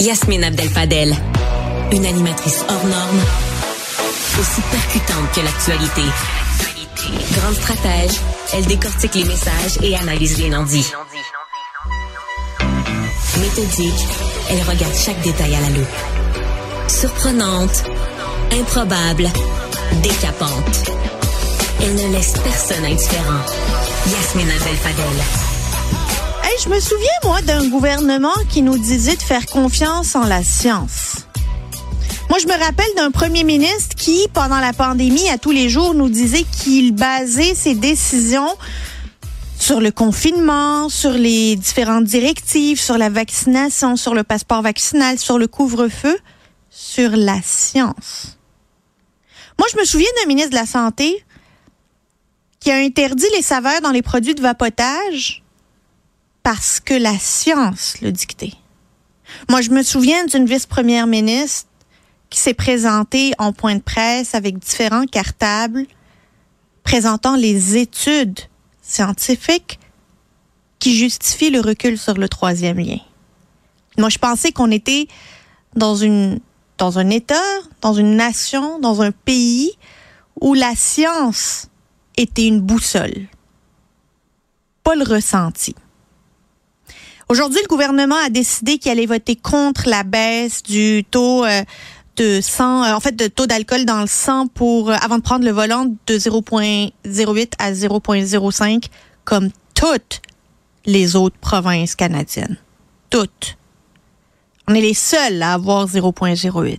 Yasmine Abdel-Fadel, une animatrice hors norme, aussi percutante que l'actualité. Grande stratège, elle décortique les messages et analyse les non-dits. Méthodique, elle regarde chaque détail à la loupe. Surprenante, improbable, décapante. Elle ne laisse personne indifférent. Yasmine Abdel-Fadel. Hey, je me souviens, moi, d'un gouvernement qui nous disait de faire confiance en la science. Moi, je me rappelle d'un premier ministre qui, pendant la pandémie, à tous les jours, nous disait qu'il basait ses décisions sur le confinement, sur les différentes directives, sur la vaccination, sur le passeport vaccinal, sur le couvre-feu, sur la science. Moi, je me souviens d'un ministre de la Santé qui a interdit les saveurs dans les produits de vapotage parce que la science le dictait. Moi, je me souviens d'une vice-première ministre qui s'est présentée en point de presse avec différents cartables présentant les études scientifiques qui justifient le recul sur le troisième lien. Moi, je pensais qu'on était dans une dans un État, dans une nation, dans un pays où la science était une boussole, pas le ressenti. Aujourd'hui, le gouvernement a décidé qu'il allait voter contre la baisse du taux euh, de sang, euh, en fait, de taux d'alcool dans le sang pour euh, avant de prendre le volant de 0,08 à 0,05 comme toutes les autres provinces canadiennes. Toutes. On est les seuls à avoir 0,08.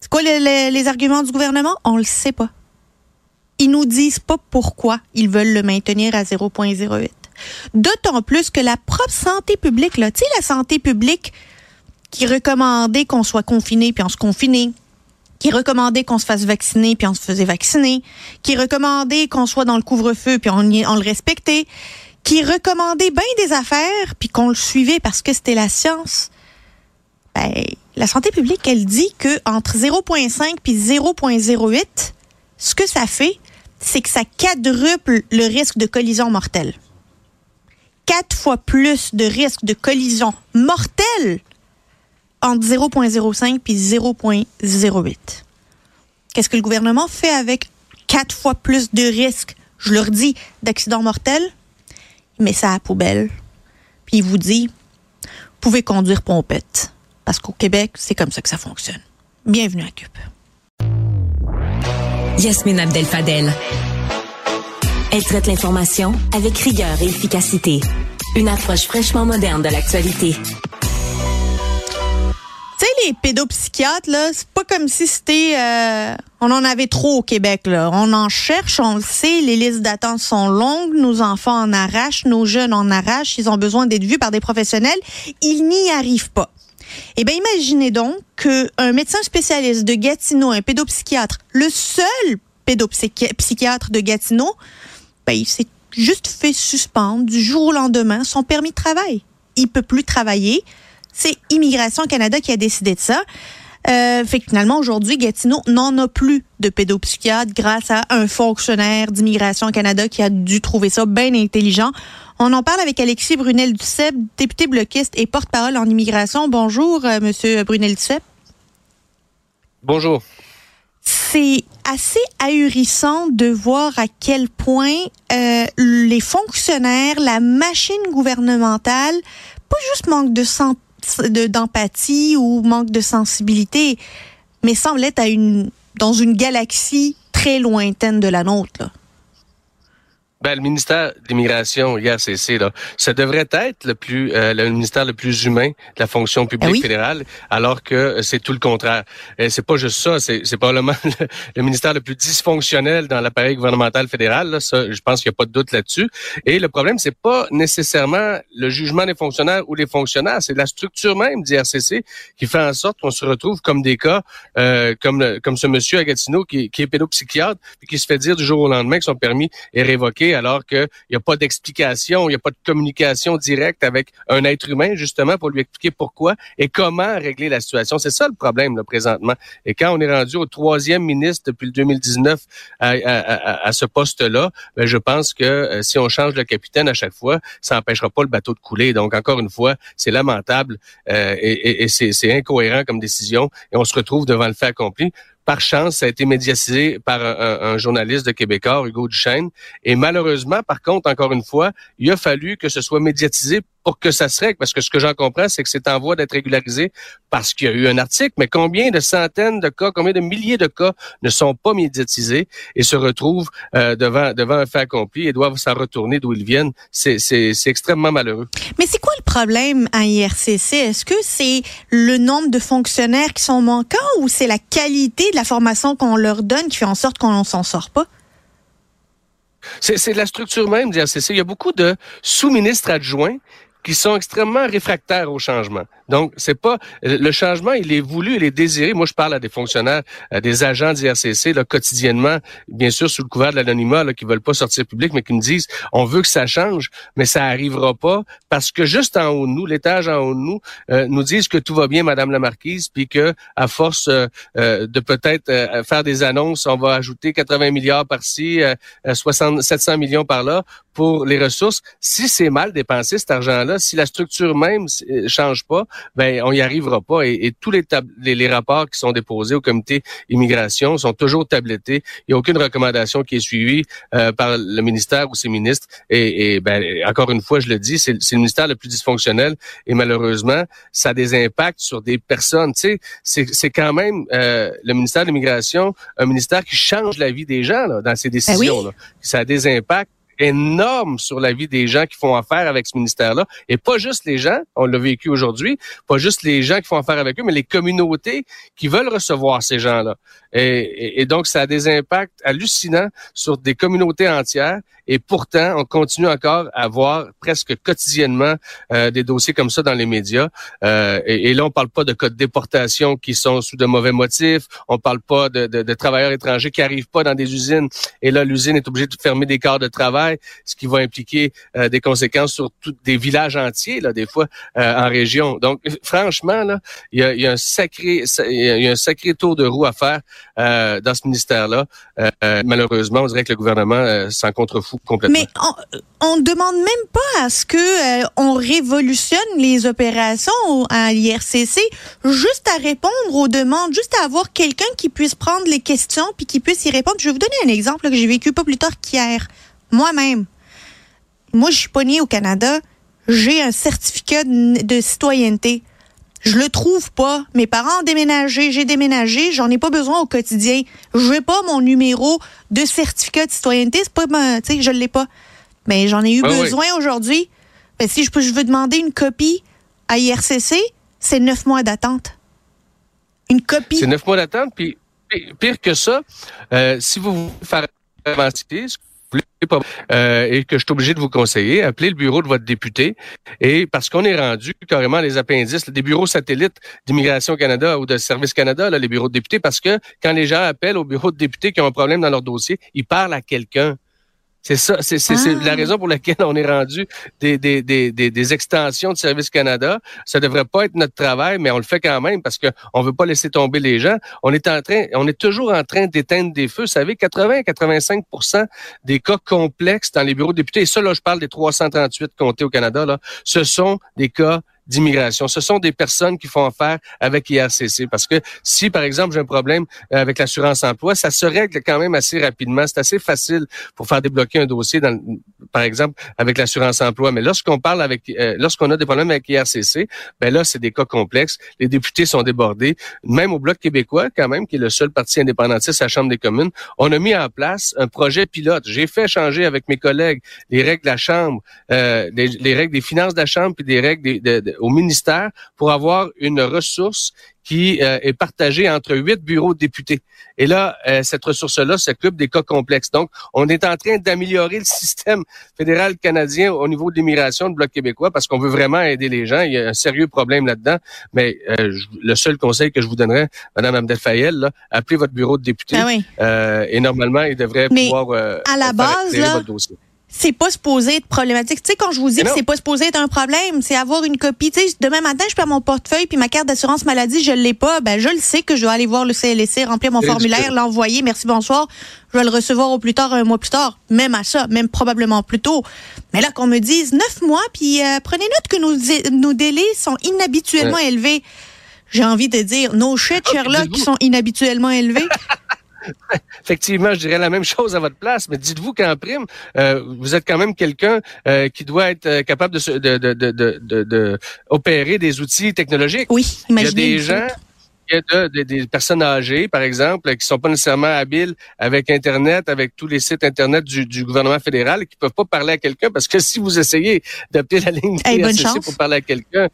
C'est quoi les, arguments du gouvernement? On le sait pas. Ils nous disent pas pourquoi ils veulent le maintenir à 0,08. D'autant plus que la propre santé publique, là, tu sais, la santé publique qui recommandait qu'on soit confiné puis on se confinait, qui recommandait qu'on se fasse vacciner puis on se faisait vacciner, qui recommandait qu'on soit dans le couvre-feu puis on, le respectait, qui recommandait bien des affaires puis qu'on le suivait parce que c'était la science. Ben, la santé publique, elle dit que entre 0.5 puis 0.08, ce que ça fait, c'est que ça quadruple le risque de collision mortelle quatre fois plus de risque de collision mortelle entre 0,05 puis 0,08. Qu'est-ce que le gouvernement fait avec quatre fois plus de risques, je leur dis, d'accidents mortels? Il met ça à poubelle, puis il vous dit, vous pouvez conduire pompette. Parce qu'au Québec, c'est comme ça que ça fonctionne. Bienvenue à CUP. Yasmine Abdel-Fadel. Elle traite l'information avec rigueur et efficacité. Une approche fraîchement moderne de l'actualité. Tu sais, les pédopsychiatres, là, c'est pas comme si c'était... Euh, on en avait trop au Québec, là. On en cherche, on le sait, les listes d'attente sont longues, nos enfants en arrachent, nos jeunes en arrachent, ils ont besoin d'être vus par des professionnels. Ils n'y arrivent pas. Eh bien, imaginez donc qu'un médecin spécialiste de Gatineau, un pédopsychiatre, le seul pédopsychiatre de Gatineau, ben, il s'est juste fait suspendre du jour au lendemain son permis de travail. Il peut plus travailler. C'est Immigration Canada qui a décidé de ça. Euh, fait que finalement, aujourd'hui, Gatineau n'en a plus de pédopsychiatre grâce à un fonctionnaire d'Immigration Canada qui a dû trouver ça bien intelligent. On en parle avec Alexis Brunel-Duceppe, député bloquiste et porte-parole en immigration. Bonjour, euh, Monsieur Brunel-Duceppe. Bonjour c'est assez ahurissant de voir à quel point euh, les fonctionnaires, la machine gouvernementale, pas juste manque de d'empathie ou manque de sensibilité, mais semble être à une dans une galaxie très lointaine de la nôtre. Là. Ben, le ministère d'immigration, l'IRCC, là, ça devrait être le plus euh, le ministère le plus humain de la fonction publique ah fédérale, alors que c'est tout le contraire. Et c'est pas juste ça, c'est, c'est probablement le, le, ministère le plus dysfonctionnel dans l'appareil gouvernemental fédéral. Là, ça, je pense qu'il n'y a pas de doute là-dessus. Et le problème, c'est pas nécessairement le jugement des fonctionnaires ou les fonctionnaires, c'est la structure même d'IRCC qui fait en sorte qu'on se retrouve comme des cas euh, comme comme ce monsieur à Gatineau qui, qui est pédopsychiatre et qui se fait dire du jour au lendemain que son permis est révoqué alors qu'il n'y a pas d'explication, il n'y a pas de communication directe avec un être humain, justement, pour lui expliquer pourquoi et comment régler la situation. C'est ça le problème, là, présentement. Et quand on est rendu au troisième ministre depuis le 2019 à, à, à, ce poste-là, ben, je pense que euh, si on change le capitaine à chaque fois, ça n'empêchera pas le bateau de couler. Donc, encore une fois, c'est lamentable euh, et, et c'est incohérent comme décision et on se retrouve devant le fait accompli par chance, ça a été médiatisé par un, journaliste de Québécois, Hugo Duchesne. Et malheureusement, par contre, encore une fois, il a fallu que ce soit médiatisé pour que ça se règle, parce que ce que j'en comprends, c'est que c'est en voie d'être régularisé parce qu'il y a eu un article, mais combien de centaines de cas, combien de milliers de cas ne sont pas médiatisés et se retrouvent euh, devant devant un fait accompli et doivent s'en retourner d'où ils viennent? C'est extrêmement malheureux. Mais c'est quoi problème à IRCC? Est-ce que c'est le nombre de fonctionnaires qui sont manquants ou c'est la qualité de la formation qu'on leur donne qui fait en sorte qu'on s'en sort pas? C'est la structure même d'IRCC. Il y a beaucoup de sous-ministres adjoints qui sont extrêmement réfractaires au changement. Donc, c'est pas le changement, il est voulu, il est désiré. Moi, je parle à des fonctionnaires, à des agents d'IRCC là, quotidiennement, bien sûr sous le couvert de l'anonymat, qui veulent pas sortir public, mais qui me disent on veut que ça change, mais ça arrivera pas parce que juste en haut de nous, l'étage en haut de nous, euh, nous disent que tout va bien, Madame la Marquise, puis que à force euh, euh, de peut-être faire des annonces, on va ajouter 80 milliards par-ci, 60, 700 millions par là pour les ressources. Si c'est mal dépensé cet argent-là, si la structure même change pas, ben on y arrivera pas. Et, tous les, les, rapports qui sont déposés au comité immigration sont toujours tablettés. Il n'y a aucune recommandation qui est suivie euh, par le ministère ou ses ministres. Et, et ben, encore une fois, je le dis, c'est le ministère le plus dysfonctionnel. Et malheureusement, ça a des impacts sur des personnes. Tu sais, c'est quand même euh, le ministère de l'immigration, un ministère qui change la vie des gens là, dans ses ben décisions. là. Ça a des impacts énorme sur la vie des gens qui font affaire avec ce ministère-là. Et pas juste les gens, on l'a vécu aujourd'hui, pas juste les gens qui font affaire avec eux, mais les communautés qui veulent recevoir ces gens-là. Et, donc, ça a des impacts hallucinants sur des communautés entières. Et pourtant, on continue encore à voir presque quotidiennement euh, des dossiers comme ça dans les médias. Euh, et, là, on parle pas de cas de déportation qui sont sous de mauvais motifs. On parle pas de, de travailleurs étrangers qui arrivent pas dans des usines. Et là, l'usine est obligée de fermer des quarts de travail, ce qui va impliquer euh, des conséquences sur des villages entiers, là, des fois en région. Donc, franchement, là, il y a, un sacré, y a un sacré tour de roue à faire euh, dans ce ministère-là. Euh, euh, malheureusement, on dirait que le gouvernement s'en contrefout complètement. Mais on, ne demande même pas à ce que on révolutionne les opérations à l'IRCC, juste à répondre aux demandes, juste à avoir quelqu'un qui puisse prendre les questions puis qui puisse y répondre. Je vais vous donner un exemple que j'ai vécu pas plus tard qu'hier. Moi-même, moi, je suis pas née au Canada. J'ai un certificat de citoyenneté. Je le trouve pas. Mes parents ont déménagé, j'ai déménagé, j'en ai pas besoin au quotidien. Je n'ai pas mon numéro de certificat de citoyenneté, c'est pas tu sais, je l'ai pas. Mais j'en ai eu besoin aujourd'hui. Ben, si je, peux, je veux demander une copie à IRCC, c'est neuf mois d'attente. Une copie. C'est neuf mois d'attente, puis pire que ça, euh, si vous voulez faire avancer, euh, et que je suis obligé de vous conseiller, appelez le bureau de votre député. Et parce qu'on est rendu carrément les appendices des bureaux satellites d'Immigration Canada ou de Service Canada, là, les bureaux de députés, parce que quand les gens appellent au bureau de député qui ont un problème dans leur dossier, ils parlent à quelqu'un. C'est ça, c'est la ah. raison pour laquelle on est rendu des, des, des, des, extensions de Service Canada. Ça devrait pas être notre travail, mais on le fait quand même parce qu'on veut pas laisser tomber les gens. On est en train, on est toujours en train d'éteindre des feux. Vous savez, 80-85% des cas complexes dans les bureaux de députés, et ça, là, je parle des 338 comtés au Canada, là, ce sont des cas d'immigration. Ce sont des personnes qui font affaire avec IRCC parce que si, par exemple, j'ai un problème euh, avec l'assurance emploi, ça se règle quand même assez rapidement. C'est assez facile pour faire débloquer un dossier, dans, par exemple, avec l'assurance emploi. Mais lorsqu'on parle avec, euh, lorsqu'on a des problèmes avec IRCC, ben là, c'est des cas complexes. Les députés sont débordés. Même au Bloc québécois, quand même, qui est le seul parti indépendantiste à la Chambre des communes, on a mis en place un projet pilote. J'ai fait changer avec mes collègues les règles de la Chambre, euh, les, règles des finances de la Chambre, puis des règles des, de au ministère pour avoir une ressource qui euh, est partagée entre huit bureaux de députés. Et là, euh, cette ressource-là s'occupe des cas complexes. Donc, on est en train d'améliorer le système fédéral canadien au niveau de l'immigration du Bloc québécois parce qu'on veut vraiment aider les gens. Il y a un sérieux problème là-dedans. Mais euh, le seul conseil que je vous donnerais, Madame Abdel Fayel, appelez votre bureau de député. Ah et normalement, il devrait pouvoir à la base, là, votre dossier c'est pas supposé être problématique. Tu sais, quand je vous dis que c'est pas supposé être un problème, c'est avoir une copie. Tu sais, demain matin, je perds mon portefeuille puis ma carte d'assurance maladie, je l'ai pas. Ben, je le sais que je dois aller voir le CLSC, remplir mon formulaire, l'envoyer. Merci, bonsoir. Je vais le recevoir au plus tard, un mois plus tard. Même à ça, même probablement plus tôt. Mais là, qu'on me dise neuf mois, puis euh, prenez note que nos, nos délais sont inhabituellement élevés. J'ai envie de dire, nos shit, ah, Sherlock, qui sont inhabituellement élevés. Effectivement, je dirais la même chose à votre place, mais dites-vous qu'en prime, euh, vous êtes quand même quelqu'un euh, qui doit être euh, capable de, de, de, de, de, opérer des outils technologiques. Oui, imaginez. Il y a des gens il y a des personnes âgées, par exemple, qui sont pas nécessairement habiles avec Internet, avec tous les sites Internet du, du gouvernement fédéral, qui peuvent pas parler à quelqu'un parce que si vous essayez d'appeler la ligne hey, pour parler à quelqu'un,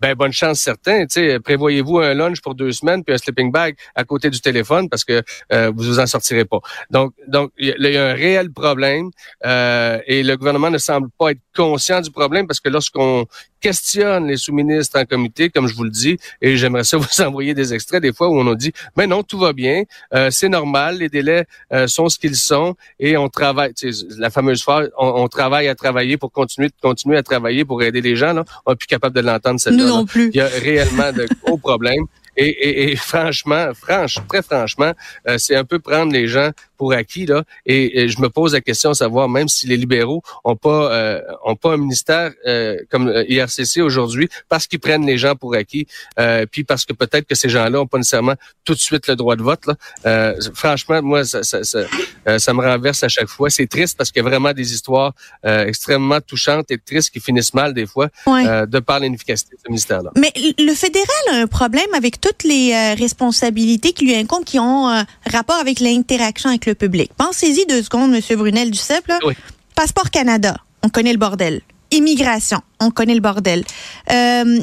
ben bonne chance certain. Prévoyez-vous un lunch pour deux semaines puis un sleeping bag à côté du téléphone parce que euh, vous vous en sortirez pas. Donc, donc il y, a un réel problème euh, et le gouvernement ne semble pas être conscient du problème parce que lorsqu'on questionne les sous-ministres en comité, comme je vous le dis, et j'aimerais ça vous envoyer des extraits des fois où on a dit, mais non, tout va bien, euh, c'est normal, les délais euh, sont ce qu'ils sont, et on travaille, la fameuse phrase, on, travaille à travailler pour continuer, continuer à travailler pour aider les gens. Là. On n'est plus capable de l'entendre celle-là. non plus. Il y a réellement de gros problèmes. Et, et, et, franchement, franche, très franchement, euh, c'est un peu prendre les gens pour acquis là. Et, je me pose la question de savoir même si les libéraux ont pas euh, ont pas un ministère euh, comme euh, IRCC aujourd'hui parce qu'ils prennent les gens pour acquis, euh, puis parce que peut-être que ces gens-là ont pas nécessairement tout de suite le droit de vote. Là. Euh, franchement, moi, ça, ça, ça, euh, ça, me renverse à chaque fois. C'est triste parce qu'il y a vraiment des histoires extrêmement touchantes et tristes qui finissent mal des fois de par l'inefficacité de ce ministère-là. Mais le fédéral a un problème avec toutes les responsabilités qui lui incombent, qui ont rapport avec l'interaction avec le public. Pensez-y deux secondes, M. Brunel du CEP. Passeport Canada, on connaît le bordel. Immigration, on connaît le bordel. Euh,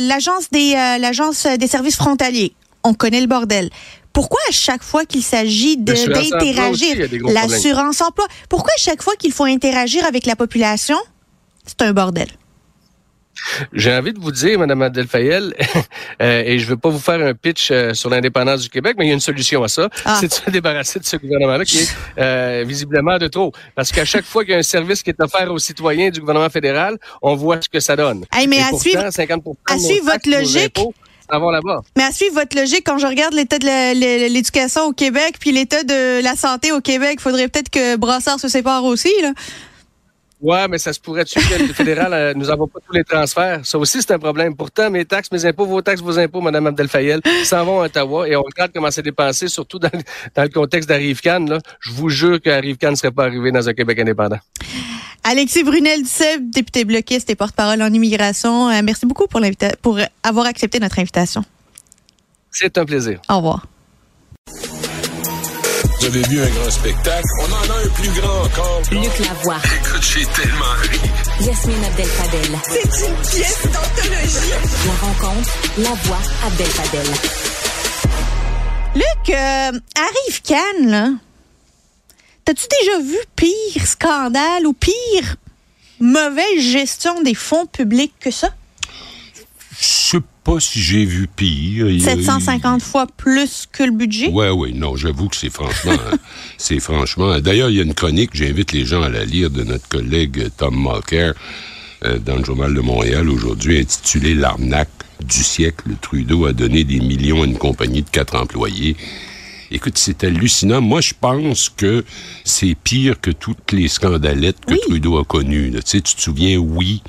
l'agence des euh, l'agence des services frontaliers, on connaît le bordel. Pourquoi à chaque fois qu'il s'agit d'interagir, l'assurance emploi, pourquoi à chaque fois qu'il faut interagir avec la population, c'est un bordel? J'ai envie de vous dire, Madame Adèle Fayel, euh, et je ne veux pas vous faire un pitch euh, sur l'indépendance du Québec, mais il y a une solution à ça. Ah. C'est de se débarrasser de ce gouvernement-là qui est euh, visiblement de trop. Parce qu'à chaque fois qu'il y a un service qui est offert aux citoyens du gouvernement fédéral, on voit ce que ça donne. mais à suivre, à suivre votre logique. Mais à suivre votre logique, quand je regarde l'état de l'éducation au Québec puis l'état de la santé au Québec, il faudrait peut-être que Brassard se sépare aussi. Là. Ouais, mais ça se pourrait tuer que le fédéral euh, nous avons pas tous les transferts. Ça aussi, c'est un problème. Pourtant, mes taxes, mes impôts, vos taxes, vos impôts, Mme Abdel-Fayel, s'en vont à Ottawa et on regarde comment c'est dépensé, surtout dans, dans, le contexte d'Arrive-Can. Je vous jure qu'Arrive-Can ne serait pas arrivé dans un Québec indépendant. Alexis Brunel Duceppe, député bloquiste et porte-parole en immigration, euh, merci beaucoup pour, pour avoir accepté notre invitation. C'est un plaisir. Au revoir. Vous avez vu un grand spectacle? On en a un plus grand encore. Luc Lavoie. Écoute, j'ai tellement ri. Yasmine Abdel-Fadel. C'est une pièce d'anthologie. La rencontre, la voix Abdel-Fadel. Luc, euh, arrive Cannes, là. T'as-tu déjà vu pire scandale ou pire mauvaise gestion des fonds publics que ça? Je sais pas si j'ai vu pire. 750 fois plus que le budget? Oui, oui, non, j'avoue que c'est franchement... c'est franchement... D'ailleurs, il y a une chronique, j'invite les gens à la lire, de notre collègue Tom Mulcair euh, dans le Journal de Montréal aujourd'hui, intitulée L'arnaque du siècle. Trudeau a donné des millions à une compagnie de quatre employés. Écoute, c'est hallucinant. Moi, je pense que c'est pire que toutes les scandalettes que Trudeau a connues. Tu sais, tu te souviens, oui,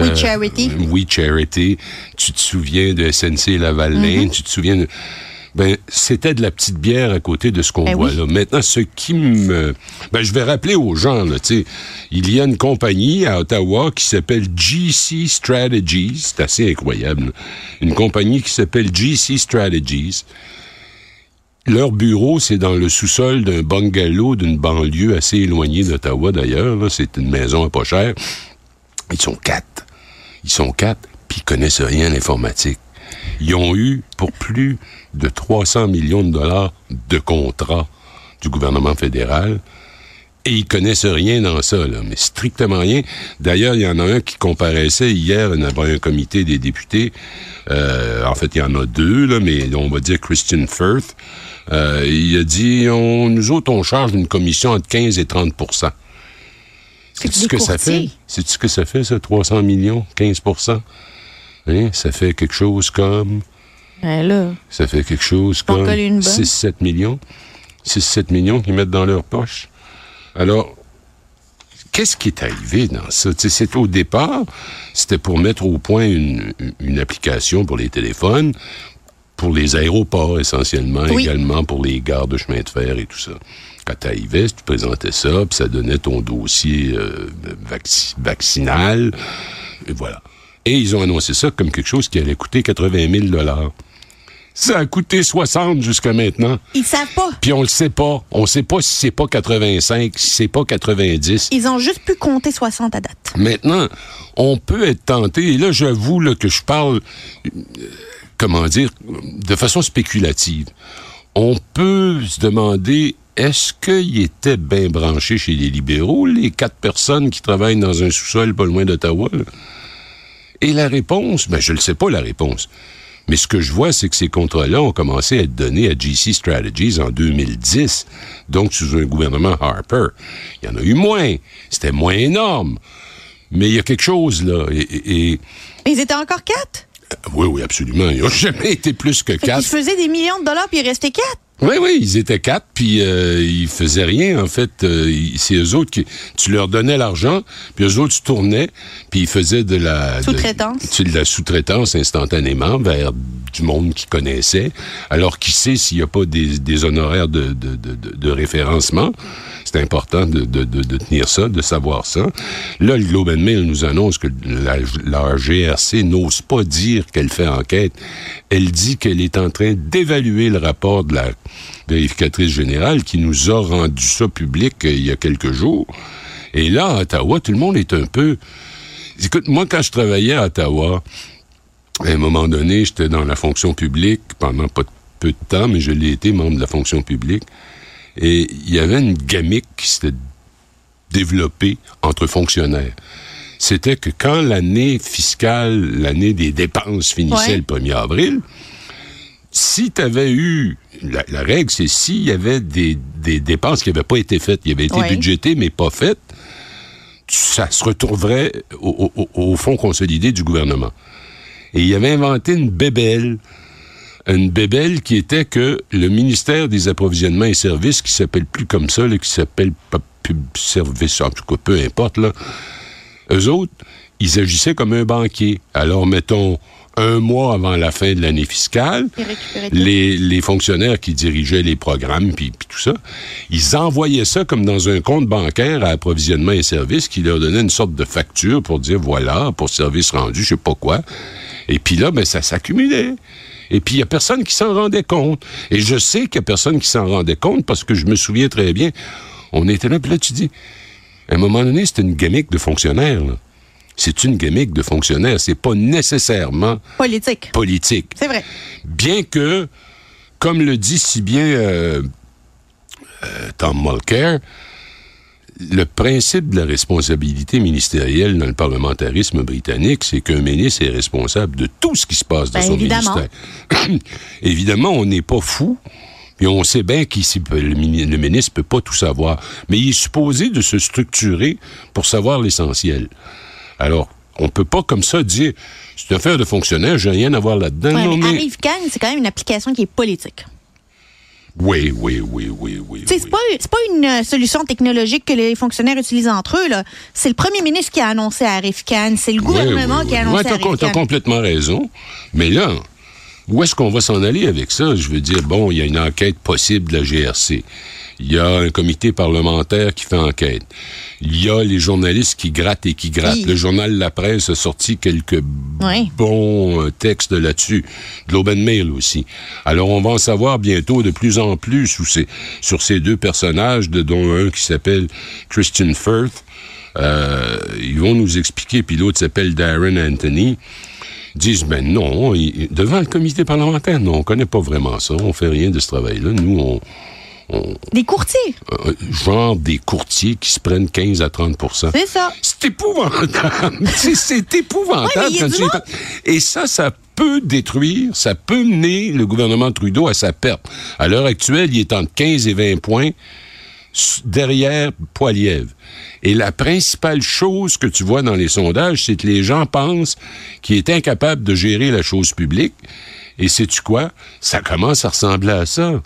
We euh, Charity. We Charity. Tu te souviens de SNC Lavalin. Mm-hmm. Tu te souviens de... Ben, c'était de la petite bière à côté de ce qu'on ben voit là. Maintenant, ce qui me... Ben, je vais rappeler aux gens, là, tu sais, il y a une compagnie à Ottawa qui s'appelle GC Strategies. C'est assez incroyable. Une compagnie qui s'appelle GC Strategies. Leur bureau, c'est dans le sous-sol d'un bungalow d'une banlieue assez éloignée d'Ottawa, d'ailleurs. C'est une maison à pas cher. Ils sont quatre. Ils sont quatre, puis ils connaissent rien à l'informatique. Ils ont eu pour plus de 300 millions de dollars de contrats du gouvernement fédéral. Et ils connaissent rien dans ça, là, mais strictement rien. D'ailleurs, il y en a un qui comparaissait hier, avait un comité des députés. Euh, en fait, il y en a deux, là, mais on va dire Christian Firth. Euh, il a dit, on, nous autres, on charge une commission entre 15 et 30 C'est ce que ça fait? C'est ce que ça fait, ça, 300 millions, 15% hein? Ça fait quelque chose comme... Ben là, ça fait quelque chose comme 6-7 millions. 6-7 millions qu'ils mettent dans leur poche. Alors, qu'est-ce qui est arrivé dans ça? C'est au départ, c'était pour mettre au point une, application pour les téléphones, pour les aéroports essentiellement, également pour les gares de chemin de fer et tout ça. Tu arrivais, tu présentais ça, puis ça donnait ton dossier euh, vaccinal, et voilà. Et ils ont annoncé ça comme quelque chose qui allait coûter 80 000 ça a coûté 60 jusqu'à maintenant. Ils savent pas. Puis on le sait pas. On sait pas si c'est pas 85, si c'est pas 90. Ils ont juste pu compter 60 à date. Maintenant, on peut être tenté, et là j'avoue que je parle, euh, comment dire, de façon spéculative. On peut se demander est-ce qu'il était bien branché chez les libéraux, les quatre personnes qui travaillent dans un sous-sol pas loin d'Ottawa? Et la réponse, ben je ne sais pas la réponse. Mais ce que je vois, c'est que ces contrats-là ont commencé à être donnés à GC Strategies en 2010, donc sous un gouvernement Harper. Il y en a eu moins. C'était moins énorme. Mais il y a quelque chose, là. Et, Ils étaient encore quatre? Euh, oui, oui, absolument. Ils n'ont jamais été plus que quatre. Ils faisaient des millions de dollars, puis il restait quatre. Oui, oui, ils étaient quatre, puis euh, ils faisaient rien, en fait. Euh, c'est eux autres qui... Tu leur donnais l'argent, puis eux autres se tournaient, puis ils faisaient de la... Sous-traitance. De, la sous-traitance instantanément vers du monde qu'ils connaissaient. Alors, qui sait s'il n'y a pas des, des honoraires de, de, de, de référencement? C'est important de, de, de, tenir ça, de savoir ça. Là, le Globe Mail nous annonce que la, la GRC n'ose pas dire qu'elle fait enquête. Elle dit qu'elle est en train d'évaluer le rapport de la vérificatrice générale qui nous a rendu ça public euh, il y a quelques jours. Et là, à Ottawa, tout le monde est un peu... Écoute, moi, quand je travaillais à Ottawa, à un moment donné, j'étais dans la fonction publique pendant pas peu de temps, mais je l'ai été membre de la fonction publique. Et il y avait une gamique qui s'était développée entre fonctionnaires. C'était que quand l'année fiscale, l'année des dépenses finissait le 1er avril, si tu avais eu, la, règle, c'est s'il y avait des, dépenses qui n'avaient pas été faites, qui avaient été budgétées mais pas faites, ça se retrouverait au, au, fonds consolidé du gouvernement. Et il avait inventé une bébelle une bébelle qui était que le ministère des approvisionnements et services, qui s'appelle plus comme ça, qui s'appelle Pub Service, en tout cas, peu importe, là, eux autres, ils agissaient comme un banquier. Alors, mettons, un mois avant la fin de l'année fiscale, les, les, fonctionnaires qui dirigeaient les programmes, puis tout ça, ils envoyaient ça comme dans un compte bancaire à approvisionnement et services qui leur donnait une sorte de facture pour dire, voilà, pour service rendu, je sais pas quoi. Et puis là, ben, ça s'accumulait. Et puis, il n'y a personne qui s'en rendait compte. Et je sais qu'il n'y a personne qui s'en rendait compte parce que je me souviens très bien. On était là, puis là, tu dis, à un moment donné, c'était une gamique de fonctionnaires. C'est une gamique de fonctionnaires. C'est pas nécessairement politique. Politique. C'est vrai. Bien que, comme le dit si bien euh, euh, Tom Mulcair, le principe de la responsabilité ministérielle dans le parlementarisme britannique, c'est qu'un ministre est responsable de tout ce qui se passe dans ben, son ministère. évidemment, on n'est pas fou. Et on sait bien que le, ministre ne peut pas tout savoir. Mais il est supposé de se structurer pour savoir l'essentiel. Alors, on peut pas comme ça dire, c'est une affaire de fonctionnaire, j'ai rien à voir là-dedans. mais Arrive c'est quand même une application qui est politique. Oui, oui, oui, oui, oui. C'est pas, pas une euh, solution technologique que les fonctionnaires utilisent entre eux. C'est le premier ministre qui a annoncé à Arifcan. C'est le gouvernement qui a annoncé à Arifcan. Tu as complètement raison. Mais là, où est-ce qu'on va s'en aller avec ça? Je veux dire, bon, il y a une enquête possible de la GRC. Il y a un comité parlementaire qui fait enquête. Il y a les journalistes qui grattent et qui grattent. Le journal La Presse a sorti quelques bons euh, textes là-dessus. Globe and Mail aussi. Alors, on va en savoir bientôt de plus en plus sur ces, deux personnages, dont un qui s'appelle Christian Firth. Euh, ils vont nous expliquer, puis l'autre s'appelle Darren Anthony disent ben non, devant le comité parlementaire, non, on connaît pas vraiment ça, on fait rien de ce travail-là. Nous, on, des courtiers. Euh, genre des courtiers qui se prennent 15 à 30% C'est ça. C'est épouvantable. c'est épouvantable. Et ça, ça peut détruire, ça peut mener le gouvernement Trudeau à sa perte. À l'heure actuelle, il est entre 15 et 20 points derrière Poilièvre. Et la principale chose que tu vois dans les sondages, c'est que les gens pensent qu'il est incapable de gérer la chose publique. Et sais-tu quoi? Ça commence à ressembler à ça.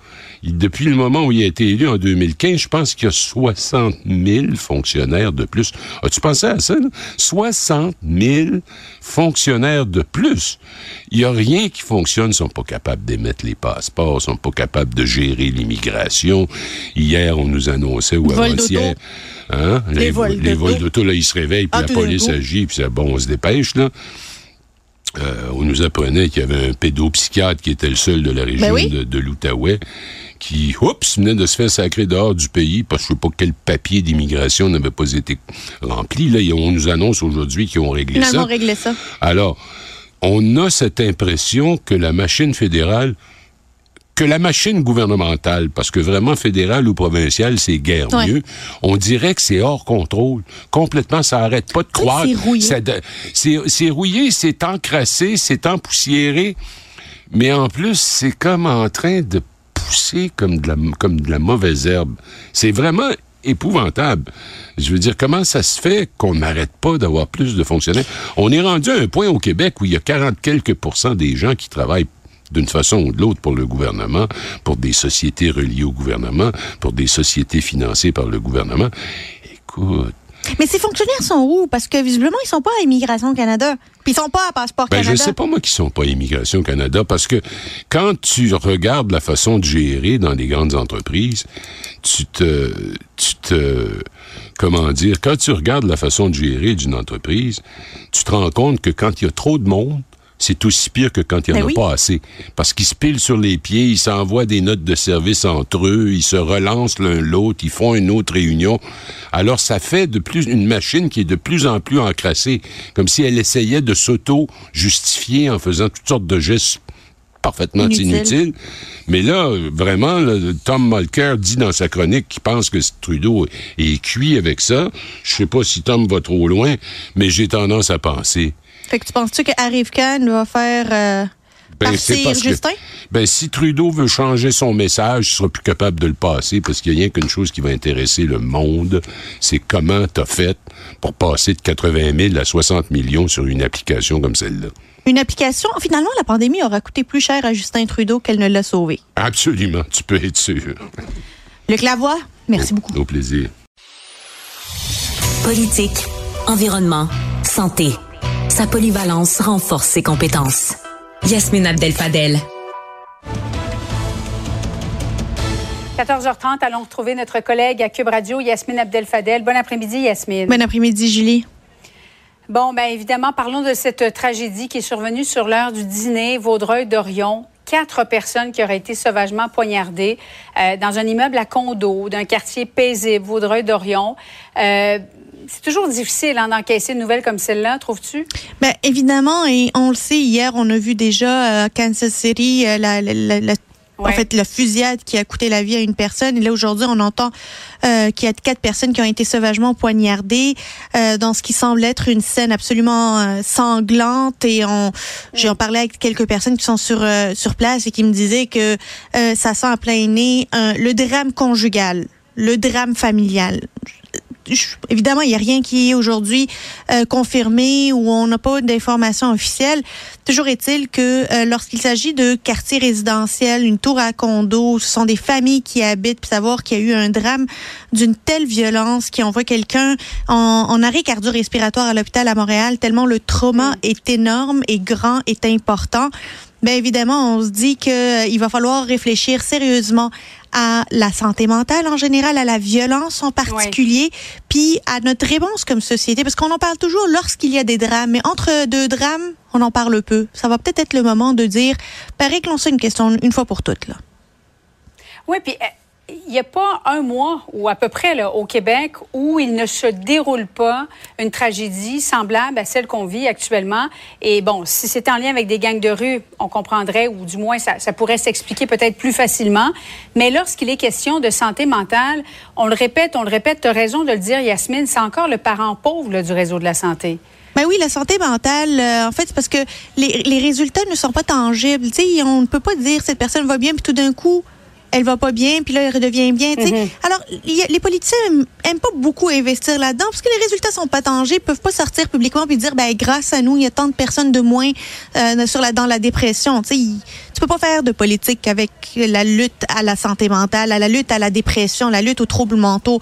depuis le moment où il a été élu en 2015, je pense qu'il y a 60 000 fonctionnaires de plus. As-tu pensé à ça? 60 000 fonctionnaires de plus. Il n'y a rien qui fonctionne. Ils sont pas capables d'émettre les passeports, ils sont pas capables de gérer l'immigration. Hier, on nous annonçait, ou avant-hier, hein? les, vols d'auto, là, ils se réveillent, puis ah, la police agit, puis c'est bon, on se dépêche, là. Euh, on nous apprenait qu'il y avait un pédopsychiatre qui était le seul de la région ben de, l'Outaouais qui, oups, venait de se faire sacrer dehors du pays parce que je sais pas quel papier d'immigration n'avait pas été rempli. Là, on nous annonce aujourd'hui qu'ils ont réglé ça. Ils réglé ça. Alors, on a cette impression que la machine fédérale que la machine gouvernementale, parce que vraiment fédérale ou provinciale, c'est guère mieux, on dirait que c'est hors contrôle. Complètement, ça arrête pas de croître. C'est rouillé. C'est encrassé, c'est empoussiéré. Mais en plus, c'est comme en train de pousser comme de la, comme de la mauvaise herbe. C'est vraiment épouvantable. Je veux dire, comment ça se fait qu'on n'arrête pas d'avoir plus de fonctionnaires? On est rendu à un point au Québec où il y a 40 quelques pourcents des gens qui travaillent d'une façon ou de l'autre pour le gouvernement, pour des sociétés reliées au gouvernement, pour des sociétés financées par le gouvernement. Écoute, mais ces fonctionnaires sont où? Parce que visiblement, ils sont pas à Immigration Canada. Puis ils sont pas à Passeport ben, Canada. Je sais pas, moi, qu'ils sont pas à Immigration Canada, parce que quand tu regardes la façon de gérer dans les grandes entreprises, tu te, tu te, comment dire, quand tu regardes la façon de gérer d'une entreprise, tu te rends compte que quand il y a trop de monde, c'est aussi pire que quand il n'y en ben a pas assez. Parce qu'ils se pilent sur les pieds, ils s'envoient des notes de service entre eux, ils se relancent l'un l'autre, ils font une autre réunion. Alors ça fait de plus une machine qui est de plus en plus encrassée, comme si elle essayait de s'auto-justifier en faisant toutes sortes de gestes parfaitement inutiles. Mais là, vraiment, Tom Mulcair dit dans sa chronique qu'il pense que Trudeau est cuit avec ça. Je sais pas si Tom va trop loin, mais j'ai tendance à penser fait que tu penses-tu que Khan va faire euh, ben, partir Justin? ben, si Trudeau veut changer son message, il sera plus capable de le passer parce qu'il n'y a rien qu'une chose qui va intéresser le monde, c'est comment tu as fait pour passer de 80 000 à 60 millions sur une application comme celle-là. Une application, finalement, la pandémie aura coûté plus cher à Justin Trudeau qu'elle ne l'a sauvé. Absolument, tu peux être sûr. Luc Lavoie, merci beaucoup. Au plaisir. Politique, environnement, santé. Sa polyvalence renforce ses compétences. Yasmine Abdel-Fadel. 14h30, allons retrouver notre collègue à Cube Radio, Yasmine Abdel-Fadel. Bon après-midi, Yasmine. Bon après-midi, Julie. Bon, bien évidemment, parlons de cette tragédie qui est survenue sur l'heure du dîner, Vaudreuil-Dorion. Quatre personnes qui auraient été sauvagement poignardées euh, dans un immeuble à condo d'un quartier paisible, Vaudreuil-Dorion. Euh, c'est toujours difficile hein, d'encaisser une nouvelle comme celle-là, trouves-tu? Bien, évidemment, et on le sait, hier, on a vu déjà à Kansas City euh, la, En fait, la fusillade qui a coûté la vie à une personne. Et là, aujourd'hui, on entend euh, qu'il y a quatre personnes qui ont été sauvagement poignardées euh, dans ce qui semble être une scène absolument euh, sanglante. Et on, j'ai en parlé avec quelques personnes qui sont sur sur place et qui me disaient que ça sent à plein nez le drame conjugal, le drame familial évidemment, il n'y a rien qui est aujourd'hui euh, confirmé ou on n'a pas d'informations officielles. Toujours est-il que euh, lorsqu'il s'agit de quartiers résidentiels, une tour à condo, ce sont des familles qui habitent, puis savoir qu'il y a eu un drame d'une telle violence qui envoie quelqu'un en, en, arrêt cardio-respiratoire à l'hôpital à Montréal, tellement le trauma est énorme et grand, est important. Bien évidemment, on se dit qu'il euh, va falloir réfléchir sérieusement à la santé mentale en général, à la violence en particulier, puis à notre réponse comme société, parce qu'on en parle toujours lorsqu'il y a des drames, mais entre deux drames, on en parle peu. Ça va peut-être être le moment de dire, paraît que l'on sait une question une fois pour toutes. Là. Oui, puis euh, il n'y a pas un mois ou à peu près au Québec où il ne se déroule pas une tragédie semblable à celle qu'on vit actuellement. Et bon, si c'était en lien avec des gangs de rue, on comprendrait ou du moins ça, pourrait s'expliquer peut-être plus facilement. Mais lorsqu'il est question de santé mentale, on le répète, on le répète, tu as raison de le dire, Yasmine, c'est encore le parent pauvre du réseau de la santé. Ben oui, la santé mentale, euh, en fait, c'est parce que les, résultats ne sont pas tangibles. Sais, on ne peut pas dire cette personne va bien, puis tout d'un coup, elle va pas bien, puis là, elle redevient bien. Mm-hmm. Alors, les politiciens aiment pas beaucoup investir là-dedans parce que les résultats sont pas tangibles, peuvent pas sortir publiquement puis dire, ben grâce à nous, il y a tant de personnes de moins euh, sur la dans la dépression. Tu sais, tu peux pas faire de politique avec la lutte à la santé mentale, à la lutte à la dépression, la lutte aux troubles mentaux.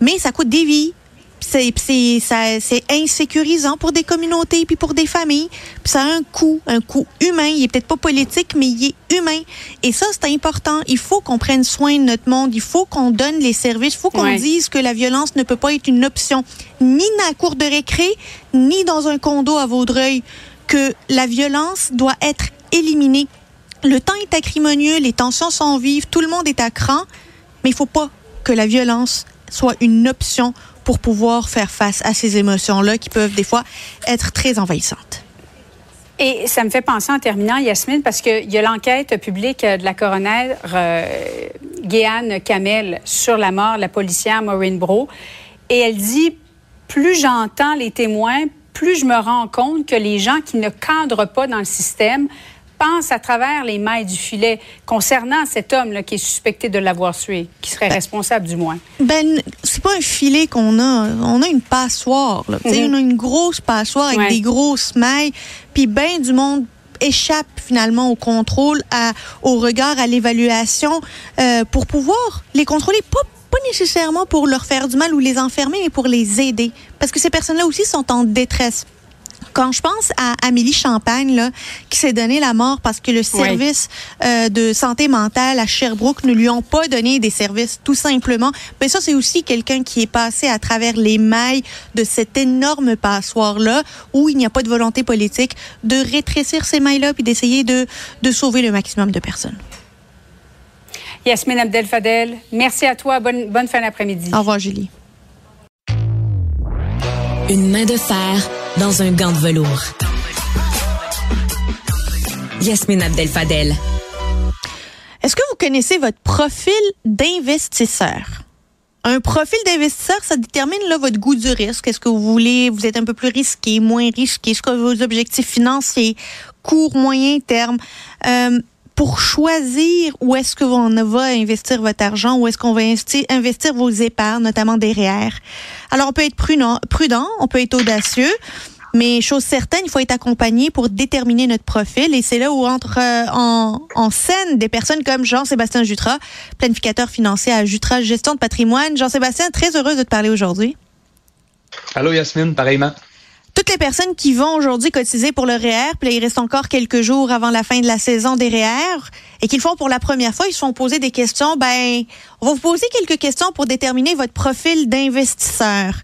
Mais ça coûte des vies, c'est insécurisant pour des communautés puis pour des familles. Puis ça a un coût, un coût humain. Il est peut-être pas politique, mais il est humain. Et ça, c'est important. Il faut qu'on prenne soin de notre monde. Il faut qu'on donne les services. Il faut qu'on dise que la violence ne peut pas être une option, ni dans la cour de récré, ni dans un condo à Vaudreuil. Que la violence doit être éliminée. Le temps est acrimonieux, les tensions sont vives, tout le monde est à cran, mais il faut pas que la violence soit une option pour pouvoir faire face à ces émotions-là qui peuvent des fois être très envahissantes. Et ça me fait penser en terminant, Yasmine, parce qu'il y a l'enquête publique de la coroner euh, Kamel sur la mort de la policière Maureen Bro. Et elle dit, plus j'entends les témoins, plus je me rends compte que les gens qui ne cadrent pas dans le système pense à travers les mailles du filet concernant cet homme là, qui est suspecté de l'avoir tué, qui serait ben, responsable du moins? Ben, c'est pas un filet qu'on a. On a une passoire. Là. Mm On a une grosse passoire avec des grosses mailles. Puis ben du monde échappe finalement au contrôle, à, au regard, à l'évaluation, euh, pour pouvoir les contrôler. Pas pas nécessairement pour leur faire du mal ou les enfermer, mais pour les aider. Parce que ces personnes-là aussi sont en détresse quand je pense à Amélie Champagne, là, qui s'est donné la mort parce que le service euh, de santé mentale à Sherbrooke ne lui ont pas donné des services, tout simplement, ben ça, c'est aussi quelqu'un qui est passé à travers les mailles de cette énorme passoire-là, où il n'y a pas de volonté politique de rétrécir ces mailles-là puis d'essayer de, de sauver le maximum de personnes. Yasmine Abdel-Fadel, merci à toi. Bonne, bonne fin d'après-midi. Au revoir, Julie. Une main de fer dans un gant de velours. Yasmine Abdel-Fadel. Est-ce que vous connaissez votre profil d'investisseur? Un profil d'investisseur, ça détermine là, votre goût du risque. Est-ce que vous voulez, vous êtes un peu plus risqué, moins risqué? Est-ce que vos objectifs financiers, court, moyen terme? Euh, pour choisir où est-ce que on va investir votre argent, où est-ce qu'on va investir, vos épargnes, notamment derrière. Alors, on peut être prudent, prudent on peut être audacieux. Mais chose certaine, il faut être accompagné pour déterminer notre profil. Et c'est là où entre euh, en, scène des personnes comme Jean-Sébastien Jutras, planificateur financier à Jutras Gestion de patrimoine. Jean-Sébastien, très heureuse de te parler aujourd'hui. Allô Yasmine, pareillement toutes les personnes qui vont aujourd'hui cotiser pour le REER, puis là, il reste encore quelques jours avant la fin de la saison des REER, et qu'ils font pour la première fois, ils se font poser des questions. Ben, on va vous poser quelques questions pour déterminer votre profil d'investisseur.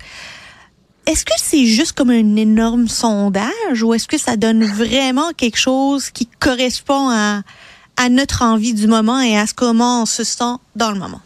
Est-ce que c'est juste comme un énorme sondage ou est-ce que ça donne vraiment quelque chose qui correspond à, à notre envie du moment et à ce comment on se sent dans le moment?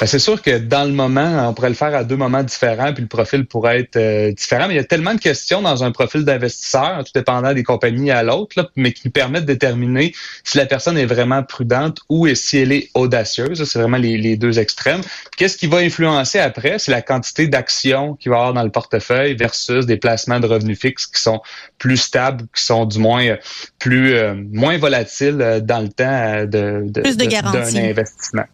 Ben, c'est sûr que dans le moment, on pourrait le faire à deux moments différents, puis le profil pourrait être euh, différent. Mais il y a tellement de questions dans un profil d'investisseur, tout dépendant des compagnies à l'autre, mais qui permettent de déterminer si la personne est vraiment prudente ou si elle est audacieuse. C'est vraiment les, deux extrêmes. Qu'est-ce qui va influencer après? C'est la quantité d'actions qu'il va y avoir dans le portefeuille versus des placements de revenus fixes qui sont plus stables, qui sont du moins euh, plus euh, moins volatiles dans le temps de, de, plus de, d'un investissement.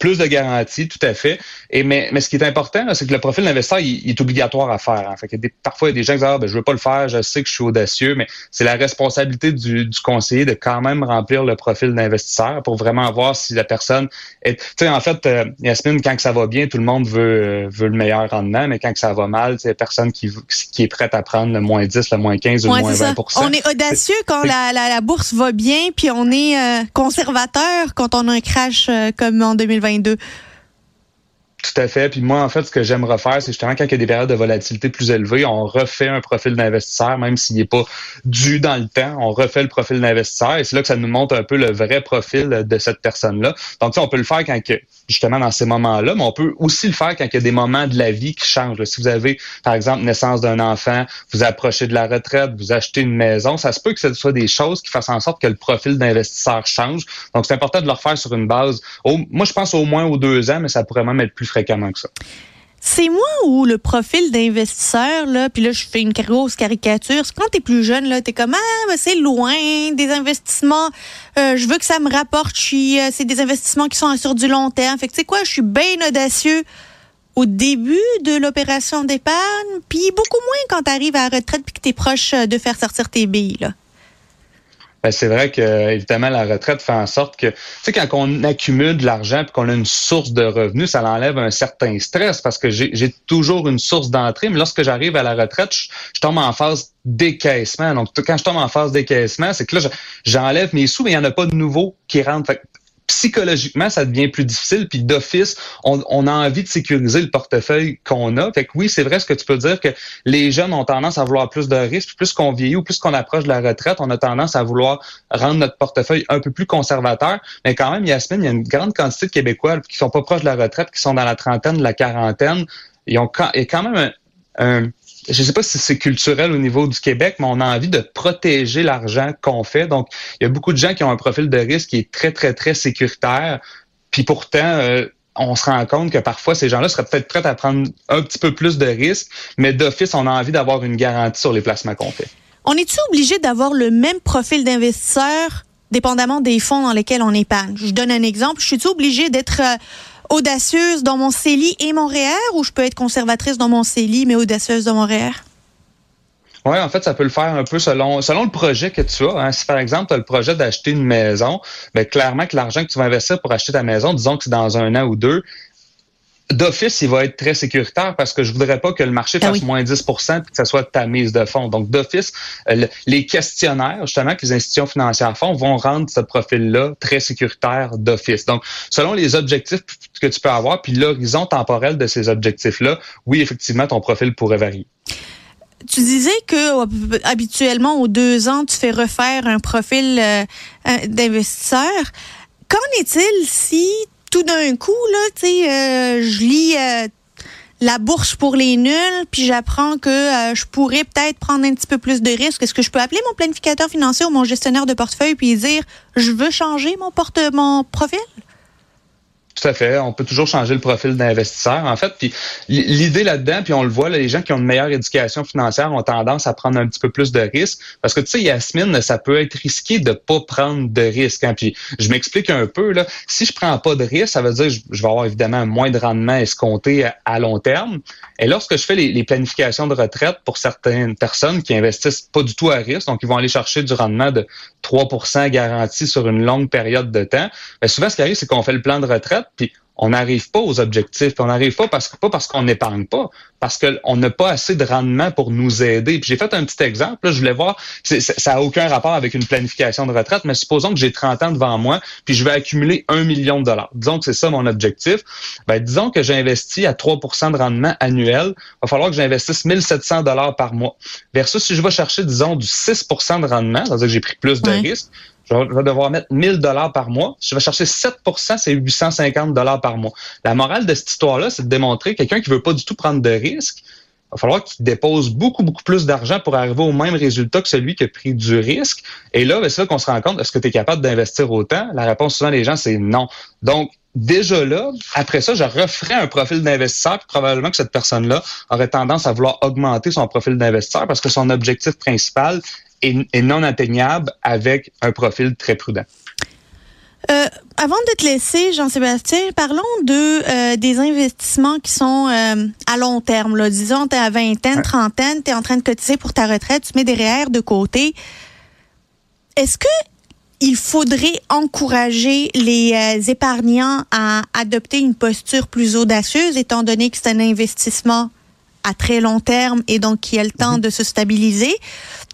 Plus de garantie, tout à fait. Et mais, mais ce qui est important, c'est que le profil d'investisseur, il, est obligatoire à faire. Hein. Fait des, parfois, il y a des gens qui disent ah, ben, je veux pas le faire, je sais que je suis audacieux, mais c'est la responsabilité du, du, conseiller de quand même remplir le profil d'investisseur pour vraiment voir si la personne est. Tu sais, en fait, euh, Yasmine, quand que ça va bien, tout le monde veut, euh, veut le meilleur rendement, mais quand que ça va mal, c'est personne qui, qui est prête à prendre le moins 10, le moins 15 ou moins 20 On est audacieux quand la, la, la, bourse va bien, puis on est euh, conservateur quand on a un crash comme en 2022. Tout à fait. Puis moi, en fait, ce que j'aime refaire, c'est justement quand il y a des périodes de volatilité plus élevées, on refait un profil d'investisseur, même s'il n'est pas dû dans le temps. On refait le profil d'investisseur et c'est là que ça nous montre un peu le vrai profil de cette personne-là. Donc, on peut le faire quand justement dans ces moments-là, mais on peut aussi le faire quand il y a des moments de la vie qui changent. Si vous avez, par exemple, naissance d'un enfant, vous approchez de la retraite, vous achetez une maison, ça se peut que ce soit des choses qui fassent en sorte que le profil d'investisseur change. Donc, c'est important de le refaire sur une base. moi, je pense au moins aux deux ans, mais ça pourrait même être plus fréquemment que ça. C'est moi ou le profil d'investisseur, là, puis là, je fais une grosse caricature. Quand t'es plus jeune, là, t'es comme, ah, ben, c'est loin, des investissements, euh, je veux que ça me rapporte, euh, c'est des investissements qui sont sur du long terme. Fait que, tu sais quoi, je suis bien audacieux au début de l'opération d'épargne, puis beaucoup moins quand t'arrives à la retraite puis que t'es proche euh, de faire sortir tes billes, là. Ben, c'est vrai que évidemment la retraite fait en sorte que tu sais quand on accumule de l'argent et qu'on a une source de revenus, ça enlève un certain stress parce que j'ai toujours une source d'entrée, mais lorsque j'arrive à la retraite, je, tombe en phase décaissement. Donc quand je tombe en phase décaissement, c'est que là j'enlève mes sous mais il n'y en a pas de nouveaux qui rentrent psychologiquement, ça devient plus difficile. Puis d'office, on, a envie de sécuriser le portefeuille qu'on a. Fait que oui, c'est vrai ce que tu peux dire que les jeunes ont tendance à vouloir plus de risques. Plus qu'on vieillit ou plus qu'on approche de la retraite, on a tendance à vouloir rendre notre portefeuille un peu plus conservateur. Mais quand même, Yasmine, il y a une grande quantité de Québécois qui sont pas proches de la retraite, qui sont dans la trentaine, la quarantaine. Ils ont y a quand même un je ne sais pas si c'est culturel au niveau du Québec, mais on a envie de protéger l'argent qu'on fait. Donc, il y a beaucoup de gens qui ont un profil de risque qui est très, très, très sécuritaire. Puis pourtant, euh, on se rend compte que parfois, ces gens-là seraient peut-être prêts à prendre un petit peu plus de risques, mais d'office, on a envie d'avoir une garantie sur les placements qu'on fait. On est-tu obligé d'avoir le même profil d'investisseur dépendamment des fonds dans lesquels on épargne? Je donne un exemple. Je suis-tu obligé d'être... Euh, audacieuse dans mon CELI et mon REER ou je peux être conservatrice dans mon CELI mais audacieuse dans mon REER? Oui, en fait, ça peut le faire un peu selon selon le projet que tu as. Hein. Si par exemple, tu as le projet d'acheter une maison, bien, clairement que l'argent que tu vas investir pour acheter ta maison, disons que c'est dans un an ou deux, d'office, il va être très sécuritaire parce que je voudrais pas que le marché ah fasse moins 10 et que ça soit ta mise de fonds. Donc, d'office, euh, les questionnaires, justement, que les institutions financières font, vont rendre ce profil-là très sécuritaire d'office. Donc, selon les objectifs que tu peux avoir, puis l'horizon temporel de ces objectifs-là, oui, effectivement, ton profil pourrait varier. Tu disais que euh, habituellement, aux deux ans, tu fais refaire un profil euh, d'investisseur. Qu'en est-il si tout d'un coup, là, tu sais, euh, je lis euh, la bourse pour les nuls, puis j'apprends que euh, je pourrais peut-être prendre un petit peu plus de risques. Est-ce que je peux appeler mon planificateur financier ou mon gestionnaire de portefeuille puis dire je veux changer mon porte mon profil? Tout à fait. On peut toujours changer le profil d'investisseur, en fait. Puis l'idée là-dedans, puis on le voit, les gens qui ont une meilleure éducation financière ont tendance à prendre un petit peu plus de risques. Parce que tu sais, Yasmine, ça peut être risqué de pas prendre de risques. Hein. Puis je m'explique un peu. Là. Si je prends pas de risques, ça veut dire que je vais avoir évidemment moins de rendement escompté à long terme. Et lorsque je fais les, planifications de retraite pour certaines personnes qui investissent pas du tout à risque, donc ils vont aller chercher du rendement de 3% garanti sur une longue période de temps, bien souvent ce qui arrive, c'est qu'on fait le plan de retraite, puis on n'arrive pas aux objectifs. On n'arrive pas parce que pas parce qu'on n'épargne pas, parce qu'on n'a pas assez de rendement pour nous aider. Puis j'ai fait un petit exemple. Là, je voulais voir, ça n'a aucun rapport avec une planification de retraite, mais supposons que j'ai 30 ans devant moi, puis je vais accumuler un million de dollars. Disons que c'est ça mon objectif. Ben, disons que j'investis à 3% de rendement annuel. Il va falloir que j'investisse 1700 dollars par mois. Versus si je vais chercher, disons, du 6% de rendement, c'est-à-dire que j'ai pris plus de risques, je vais devoir mettre 1000 dollars par mois. Je vais chercher 7% c'est 850 dollars par mois. La morale de cette histoire-là, c'est de démontrer que quelqu'un qui veut pas du tout prendre de risques, il va falloir qu'il dépose beaucoup, beaucoup plus d'argent pour arriver au même résultat que celui qui a pris du risque. Et là, ben, c'est là qu'on se rend compte, est-ce que tu es capable d'investir autant? La réponse souvent des gens, c'est non. Donc, déjà là, après ça, je referais un profil d'investisseur, puis probablement que cette personne-là aurait tendance à vouloir augmenter son profil d'investisseur parce que son objectif principal, est, non atteignable avec un profil très prudent. Euh, avant de te laisser, Jean-Sébastien, parlons de euh, des investissements qui sont euh, à long terme. Là. Disons, tu es à vingtaine, trentaine, tu es en train de cotiser pour ta retraite, tu mets des REER de côté. Est-ce que il faudrait encourager les épargnants à adopter une posture plus audacieuse, étant donné que c'est un investissement à très long terme et donc qui a le temps mhm. de se stabiliser?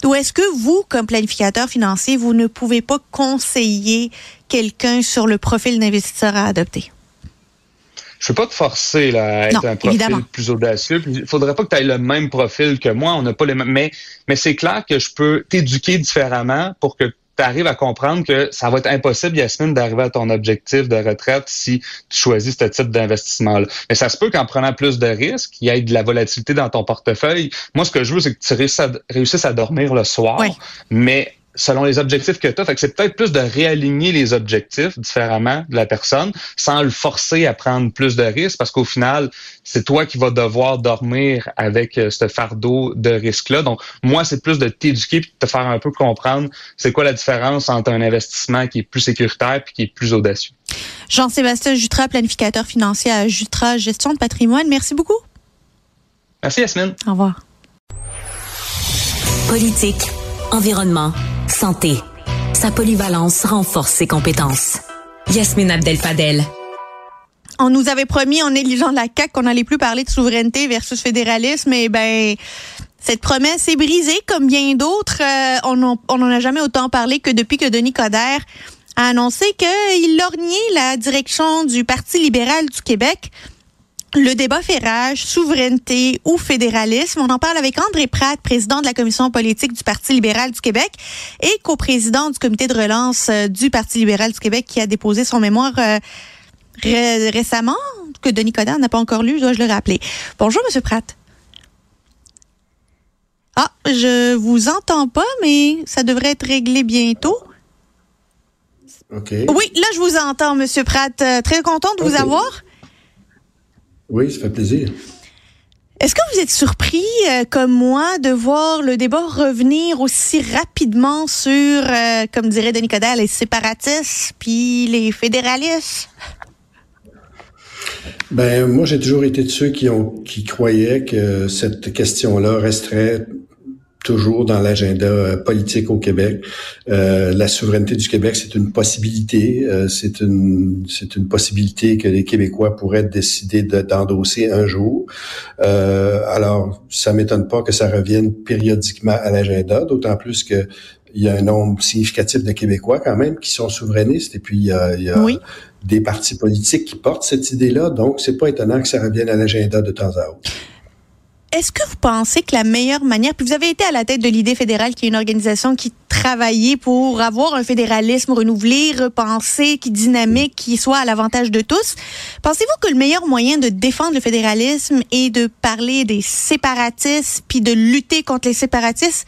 Ou est-ce que vous, comme planificateur financier, vous ne pouvez pas conseiller quelqu'un sur le profil d'investisseur à adopter? je ne peux pas te forcer à être un profil plus audacieux. Il faudrait pas que tu aies le même profil que moi. On n'a pas les mêmes. Mais, mais c'est clair que je peux t'éduquer différemment pour que tu arrives à comprendre que ça va être impossible, Yasmine, d'arriver à ton objectif de retraite si tu choisis ce type d'investissement-là. Mais ça se peut qu'en prenant plus de risques, il y ait de la volatilité dans ton portefeuille. Moi, ce que je veux, c'est que tu réussisses à, dormir le soir, mais selon les objectifs que tu as. Fait que c'est peut-être plus de réaligner les objectifs différemment de la personne sans le forcer à prendre plus de risques parce qu'au final, c'est toi qui vas devoir dormir avec euh, ce fardeau de risque-là. Donc, moi, c'est plus de t'éduquer et de te faire un peu comprendre c'est quoi la différence entre un investissement qui est plus sécuritaire et qui est plus audacieux. Jean-Sébastien Jutra, planificateur financier à Jutra Gestion de patrimoine. Merci beaucoup. Merci, Yasmine. Au revoir. Politique, environnement, santé. Sa polyvalence renforce ses compétences. Yasmine Abdel-Fadel. On nous avait promis en négligeant la CAQ qu'on n'allait plus parler de souveraineté versus fédéralisme. Et ben, cette promesse est brisée comme bien d'autres. Euh, on n'en a jamais autant parlé que depuis que Denis Coderre a annoncé qu'il lorgnait la direction du Parti libéral du Québec le débat fait rage, souveraineté ou fédéralisme. On en parle avec André Pratt, président de la commission politique du Parti libéral du Québec et coprésident du comité de relance euh, du Parti libéral du Québec qui a déposé son mémoire euh, récemment, que Denis Coderre n'a pas encore lu, dois-je le rappeler. Bonjour, Monsieur Pratt. Ah, je vous entends pas, mais ça devrait être réglé bientôt. OK. Oui, là, je vous entends, Monsieur Pratt. Euh, très content de vous avoir. Oui, ça fait plaisir. Est-ce que vous êtes surpris, euh, comme moi, de voir le débat revenir aussi rapidement sur, euh, comme dirait Denis Coderre, les séparatistes puis les fédéralistes? Ben, moi, j'ai toujours été de ceux qui ont qui croyaient que cette question-là resterait toujours dans l'agenda euh, politique au Québec. Euh, la souveraineté du Québec, c'est une possibilité. Euh, c'est une c'est une possibilité que les Québécois pourraient décider d'endosser un jour. Euh, alors, ça m'étonne pas que ça revienne périodiquement à l'agenda, d'autant plus que il y a un nombre significatif de Québécois quand même qui sont souverainistes et puis il y a, il y a des partis politiques qui portent cette idée-là. Donc, c'est pas étonnant que ça revienne à l'agenda de temps à autre. Est-ce que vous pensez que la meilleure manière, puis vous avez été à la tête de l'idée fédérale, qui est une organisation qui travaillait pour avoir un fédéralisme renouvelé, repensé, qui dynamique, qui soit à l'avantage de tous. Pensez-vous que le meilleur moyen de défendre le fédéralisme est de parler des séparatistes, puis de lutter contre les séparatistes?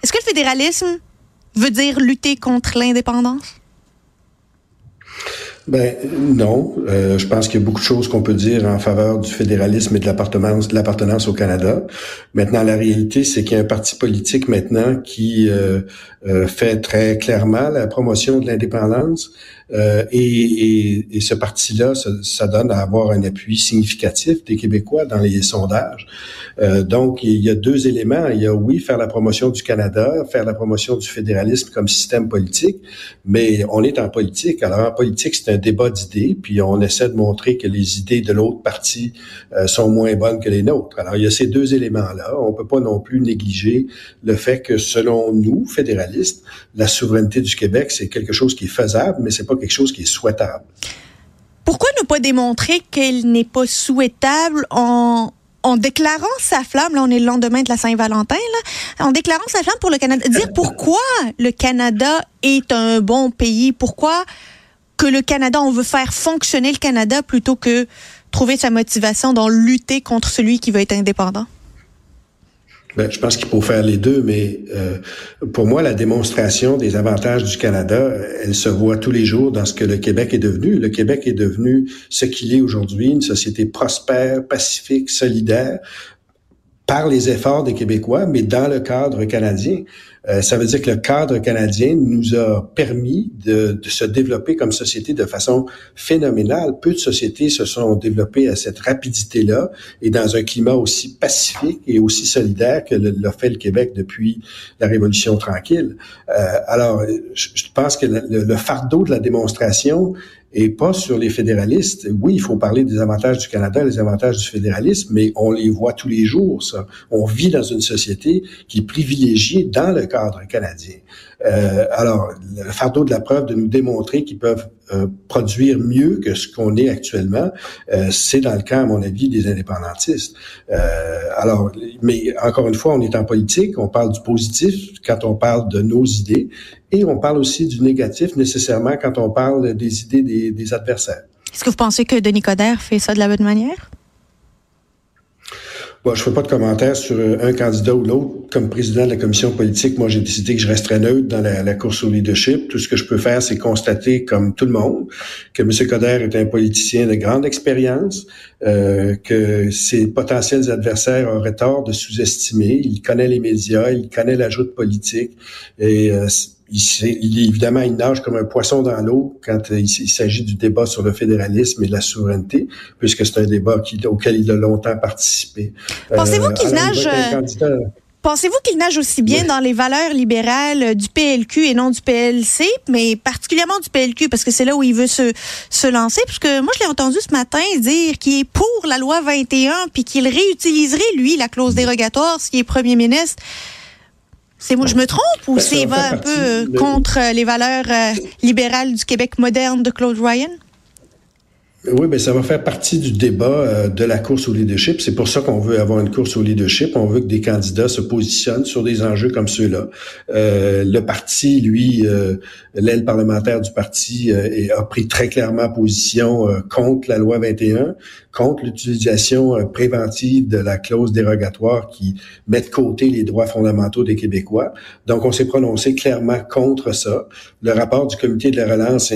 Est-ce que le fédéralisme veut dire lutter contre l'indépendance? Ben non, euh, je pense qu'il y a beaucoup de choses qu'on peut dire en faveur du fédéralisme et de l'appartenance, de l'appartenance au Canada. Maintenant, la réalité, c'est qu'il y a un parti politique maintenant qui euh, euh, fait très clairement la promotion de l'indépendance, euh, et, et, et, ce parti-là, ça, ça, donne à avoir un appui significatif des Québécois dans les sondages. Euh, donc, il y a deux éléments. Il y a, oui, faire la promotion du Canada, faire la promotion du fédéralisme comme système politique, mais on est en politique. Alors, en politique, c'est un débat d'idées, puis on essaie de montrer que les idées de l'autre parti euh, sont moins bonnes que les nôtres. Alors, il y a ces deux éléments-là. On peut pas non plus négliger le fait que, selon nous, fédéralistes, la souveraineté du Québec, c'est quelque chose qui est faisable, mais c'est pas quelque chose qui est souhaitable. Pourquoi ne pas démontrer qu'elle n'est pas souhaitable en, en déclarant sa flamme, là on est le lendemain de la Saint-Valentin, là, en déclarant sa flamme pour le Canada, dire pourquoi le Canada est un bon pays, pourquoi que le Canada, on veut faire fonctionner le Canada plutôt que trouver sa motivation dans lutter contre celui qui veut être indépendant? Ben, je pense qu'il faut faire les deux, mais euh, pour moi, la démonstration des avantages du Canada, elle se voit tous les jours dans ce que le Québec est devenu. Le Québec est devenu ce qu'il est aujourd'hui, une société prospère, pacifique, solidaire, par les efforts des Québécois, mais dans le cadre canadien. Euh, ça veut dire que le cadre canadien nous a permis de, de, se développer comme société de façon phénoménale. Peu de sociétés se sont développées à cette rapidité-là et dans un climat aussi pacifique et aussi solidaire que l'a fait le Québec depuis la Révolution tranquille. Euh, alors, je, pense que le, le fardeau de la démonstration et pas sur les fédéralistes. Oui, il faut parler des avantages du Canada, les avantages du fédéralisme, mais on les voit tous les jours, ça. On vit dans une société qui est privilégiée dans le cadre canadien. Euh, alors, le fardeau de la preuve de nous démontrer qu'ils peuvent euh, produire mieux que ce qu'on est actuellement, euh, c'est dans le cas, à mon avis, des indépendantistes. Euh, alors, mais encore une fois, on est en politique, on parle du positif quand on parle de nos idées, et on parle aussi du négatif nécessairement quand on parle des idées des, des adversaires. Est-ce que vous pensez que Denis Coderre fait ça de la bonne manière? Bon, je fais pas de commentaire sur euh, un candidat ou l'autre. Comme président de la commission politique, moi, j'ai décidé que je resterais neutre dans la, course au leadership. Tout ce que je peux faire, c'est constater, comme tout le monde, que M. Coder est un politicien de grande expérience, euh, que ses potentiels adversaires auraient tort de sous-estimer. Il connaît les médias, il connaît la joute politique et euh, il, il, évidemment, il nage comme un poisson dans l'eau quand il, s'agit du débat sur le fédéralisme et la souveraineté, puisque c'est un débat auquel il a longtemps participé. Pensez-vous qu'il euh, nage... Euh, pensez-vous qu'il nage aussi bien dans les valeurs libérales du PLQ et non du PLC, mais particulièrement du PLQ, parce que c'est là où il veut se, se lancer? Parce que moi, je l'ai entendu ce matin dire qu'il est pour la loi 21, puis qu'il réutiliserait, lui, la clause dérogatoire s'il est premier ministre. C'est moi, je me trompe ou c'est va un peu contre les valeurs euh, libérales du Québec moderne de Claude Ryan? Oui, ben ça va faire partie du débat euh, de la course au leadership. C'est pour ça qu'on veut avoir une course au leadership. On veut que des candidats se positionnent sur des enjeux comme ceux-là. Euh, le parti, lui, euh, l'aile parlementaire du parti a pris très clairement position contre la loi 21, contre l'utilisation préventive de la clause dérogatoire qui met de côté les droits fondamentaux des Québécois. Donc, on s'est prononcé clairement contre ça. Le rapport du comité de la relance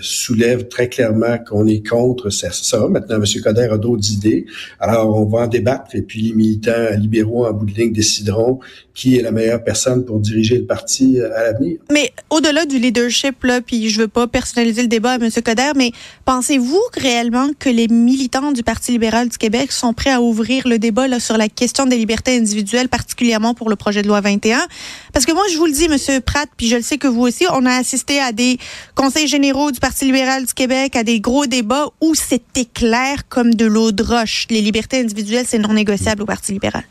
soulève très clairement qu'on est contre ça. Maintenant, M. Coder a d'autres idées. Alors, on va en débattre et puis les militants libéraux en bout de ligne décideront qui est la meilleure personne pour diriger le parti euh, à l'avenir. Mais au-delà du leadership, là, puis je veux pas personnaliser le débat à M. Coder, mais pensez-vous réellement que les militants du Parti libéral du Québec sont prêts à ouvrir le débat là, sur la question des libertés individuelles, particulièrement pour le projet de loi 21? Parce que moi, je vous le dis, M. Pratt, puis je le sais que vous aussi, on a assisté à des conseils généraux du Parti libéral du Québec, à des gros débats où c'était clair comme de l'eau de roche. Les libertés individuelles, c'est non négociable au Parti libéral.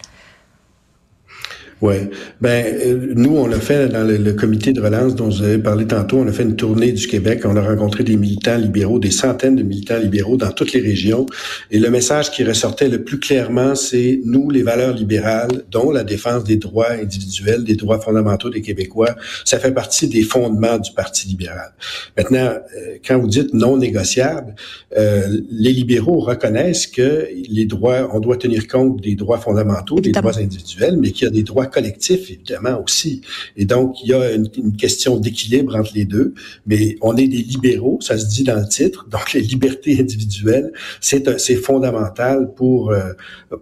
Oui. Ben, euh, nous, on l'a fait dans le, comité de relance dont vous avez parlé tantôt. On a fait une tournée du Québec. On a rencontré des militants libéraux, des centaines de militants libéraux dans toutes les régions. Et le message qui ressortait le plus clairement, c'est nous, les valeurs libérales, dont la défense des droits individuels, des droits fondamentaux des Québécois, ça fait partie des fondements du Parti libéral. Maintenant, euh, quand vous dites non négociable, euh, les libéraux reconnaissent que les droits, on doit tenir compte des droits fondamentaux, des droits individuels, mais qu'il y a des droits collectif, évidemment, aussi. Et donc, il y a une, question d'équilibre entre les deux, mais on est des libéraux, ça se dit dans le titre, donc les libertés individuelles, c'est fondamental pour euh,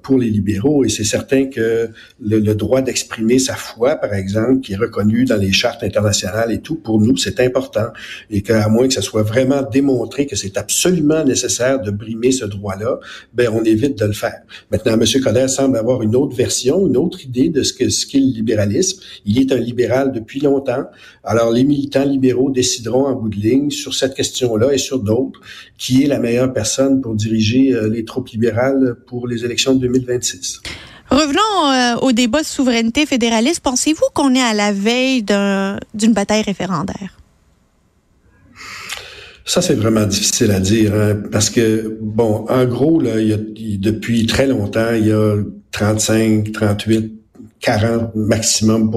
pour les libéraux et c'est certain que le, le droit d'exprimer sa foi, par exemple, qui est reconnu dans les chartes internationales et tout, pour nous, c'est important et qu'à moins que ça soit vraiment démontré que c'est absolument nécessaire de brimer ce droit-là, ben on évite de le faire. Maintenant, M. Coder semble avoir une autre version, une autre idée de ce que ce qu'est le libéralisme. Il est un libéral depuis longtemps. Alors, les militants libéraux décideront en bout de ligne sur cette question-là et sur d'autres qui est la meilleure personne pour diriger euh, les troupes libérales pour les élections de 2026. Revenons euh, au débat de souveraineté fédéraliste. Pensez-vous qu'on est à la veille d'une bataille référendaire? Ça, c'est vraiment difficile à dire, hein, parce que, bon, en gros, là, il y a, depuis très longtemps, il y a 35, 38 40 maximum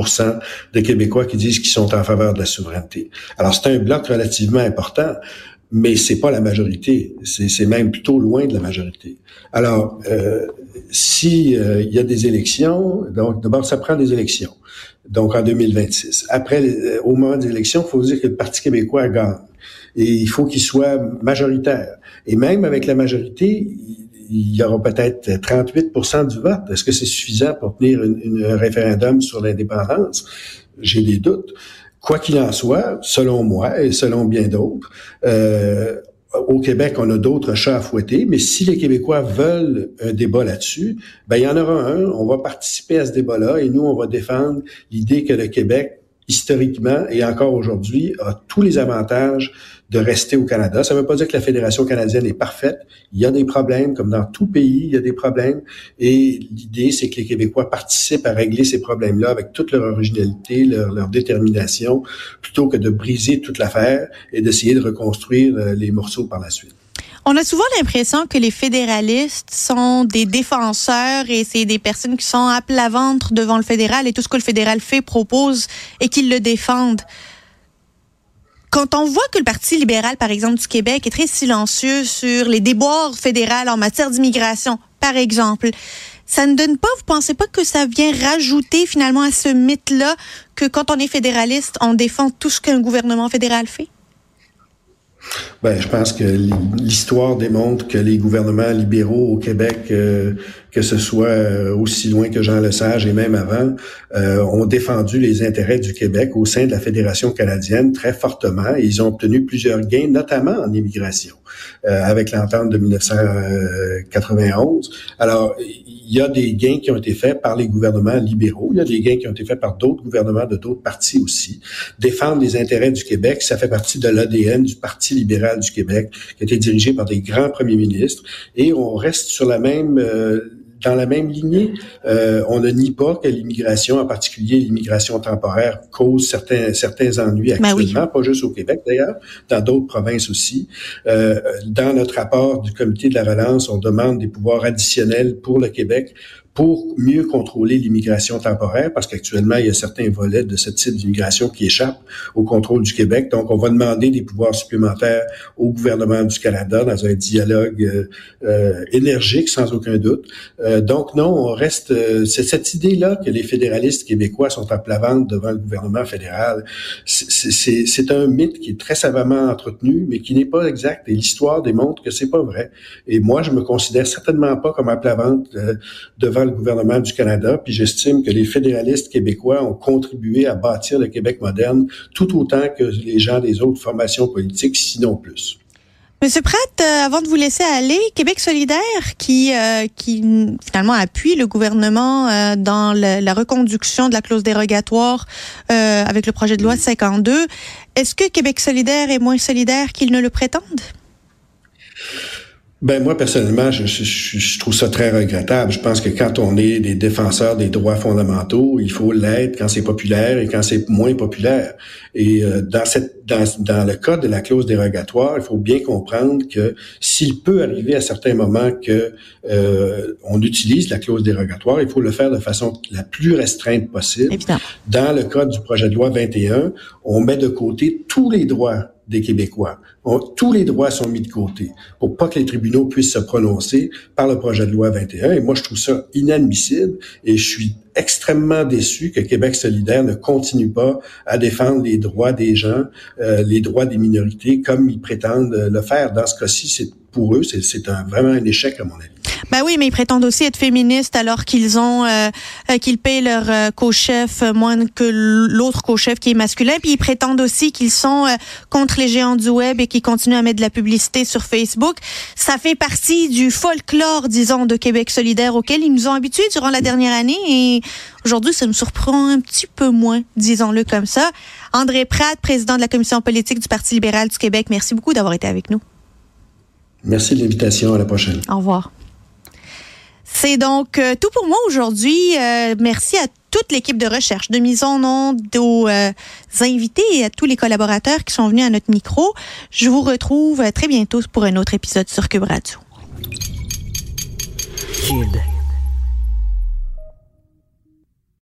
de Québécois qui disent qu'ils sont en faveur de la souveraineté. Alors c'est un bloc relativement important, mais c'est pas la majorité. C'est même plutôt loin de la majorité. Alors euh, si euh, il y a des élections, donc d'abord ça prend des élections. Donc en 2026. Après, euh, au moment des élections, il faut dire que le Parti québécois gagne. Et il faut qu'il soit majoritaire. Et même avec la majorité, il y aura peut-être 38% du vote. Est-ce que c'est suffisant pour tenir un référendum sur l'indépendance? J'ai des doutes. Quoi qu'il en soit, selon moi et selon bien d'autres, euh, au Québec, on a d'autres chats à fouetter, mais si les Québécois veulent un débat là-dessus, ben il y en aura un. On va participer à ce débat-là et nous, on va défendre l'idée que le Québec historiquement et encore aujourd'hui, a tous les avantages de rester au Canada. Ça ne veut pas dire que la Fédération canadienne est parfaite. Il y a des problèmes, comme dans tout pays, il y a des problèmes. Et l'idée, c'est que les Québécois participent à régler ces problèmes-là avec toute leur originalité, leur, leur détermination, plutôt que de briser toute l'affaire et d'essayer de reconstruire euh, les morceaux par la suite. On a souvent l'impression que les fédéralistes sont des défenseurs et c'est des personnes qui sont à plat ventre devant le fédéral et tout ce que le fédéral fait, propose et qu'ils le défendent. Quand on voit que le Parti libéral, par exemple, du Québec est très silencieux sur les déboires fédérales en matière d'immigration, par exemple, ça ne donne pas, vous pensez pas que ça vient rajouter finalement à ce mythe-là que quand on est fédéraliste, on défend tout ce qu'un gouvernement fédéral fait? Ben, je pense que l'histoire démontre que les gouvernements libéraux au Québec, euh, que ce soit euh, aussi loin que Jean Lesage et même avant, euh, ont défendu les intérêts du Québec au sein de la Fédération canadienne très fortement et ils ont obtenu plusieurs gains, notamment en immigration, avec l'entente de 1991. Alors, il y a des gains qui ont été faits par les gouvernements libéraux, il y a des gains qui ont été faits par d'autres gouvernements de d'autres partis aussi. Défendre les intérêts du Québec, ça fait partie de l'ADN du Parti libéral du Québec, qui a été dirigé par des grands premiers ministres, et on reste sur la même euh, dans la même lignée, euh, on ne nie pas que l'immigration, en particulier l'immigration temporaire, cause certains certains ennuis ben actuellement, pas juste au Québec d'ailleurs, dans d'autres provinces aussi. Euh, dans notre rapport du Comité de la relance, on demande des pouvoirs additionnels pour le Québec pour mieux contrôler l'immigration temporaire, parce qu'actuellement, il y a certains volets de ce type d'immigration qui échappent au contrôle du Québec. Donc, on va demander des pouvoirs supplémentaires au gouvernement du Canada dans un dialogue euh, euh énergique, sans aucun doute. Euh, donc, non, on reste... Euh, c'est cette idée-là que les fédéralistes québécois sont à plat ventre devant le gouvernement fédéral. C'est un mythe qui est très savamment entretenu, mais qui n'est pas exact. Et l'histoire démontre que c'est pas vrai. Et moi, je me considère certainement pas comme à plat ventre devant le gouvernement du Canada, puis j'estime que les fédéralistes québécois ont contribué à bâtir le Québec moderne tout autant que les gens des autres formations politiques, sinon plus. Monsieur Pratt, euh, avant de vous laisser aller, Québec solidaire, qui, euh, finalement appuie le gouvernement euh, dans la reconduction de la clause dérogatoire avec le projet de loi 52, est-ce que Québec solidaire est moins solidaire qu'ils ne le prétendent? Ben moi personnellement, je, je, je, trouve ça très regrettable. Je pense que quand on est des défenseurs des droits fondamentaux, il faut l'être quand c'est populaire et quand c'est moins populaire. Et euh, dans cette dans, dans le cas de la clause dérogatoire, il faut bien comprendre que s'il peut arriver à certains moments que euh, on utilise la clause dérogatoire, il faut le faire de façon la plus restreinte possible. Évidemment. Dans le cas du projet de loi 21, on met de côté tous les droits des Québécois. tous les droits sont mis de côté pour pas que les tribunaux puissent se prononcer par le projet de loi 21. Et moi, je trouve ça inadmissible et je suis extrêmement déçu que Québec solidaire ne continue pas à défendre les droits des gens, euh, les droits des minorités, comme ils prétendent le faire. Dans ce cas-ci, c'est pour eux, c'est vraiment un échec à mon avis. Ben oui, mais ils prétendent aussi être féministes alors qu'ils ont euh, euh, qu'ils payent leur euh, co-chef moins que l'autre co-chef qui est masculin. Puis ils prétendent aussi qu'ils sont contre les géants du web et qu'ils continuent à mettre de la publicité sur Facebook. Ça fait partie du folklore, disons, de Québec solidaire auquel ils nous ont habitués durant la dernière année. Et aujourd'hui, ça nous surprend un petit peu moins, disons-le comme ça. André Pratt, président de la commission politique du Parti libéral du Québec, merci beaucoup d'avoir été avec nous. Merci de l'invitation. À la prochaine. Au revoir. C'est donc euh, tout pour moi aujourd'hui. Euh, merci à toute l'équipe de recherche de mise en onde, aux euh, invités et à tous les collaborateurs qui sont venus à notre micro. Je vous retrouve très bientôt pour un autre épisode sur Cube Radio.